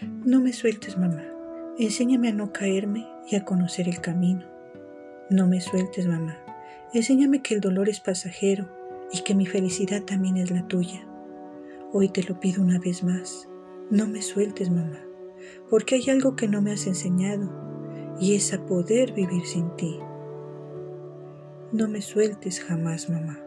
No me sueltes, mamá. Enséñame a no caerme y a conocer el camino. No me sueltes, mamá. Enséñame que el dolor es pasajero y que mi felicidad también es la tuya. Hoy te lo pido una vez más. No me sueltes, mamá, porque hay algo que no me has enseñado y es a poder vivir sin ti. No me sueltes jamás, mamá.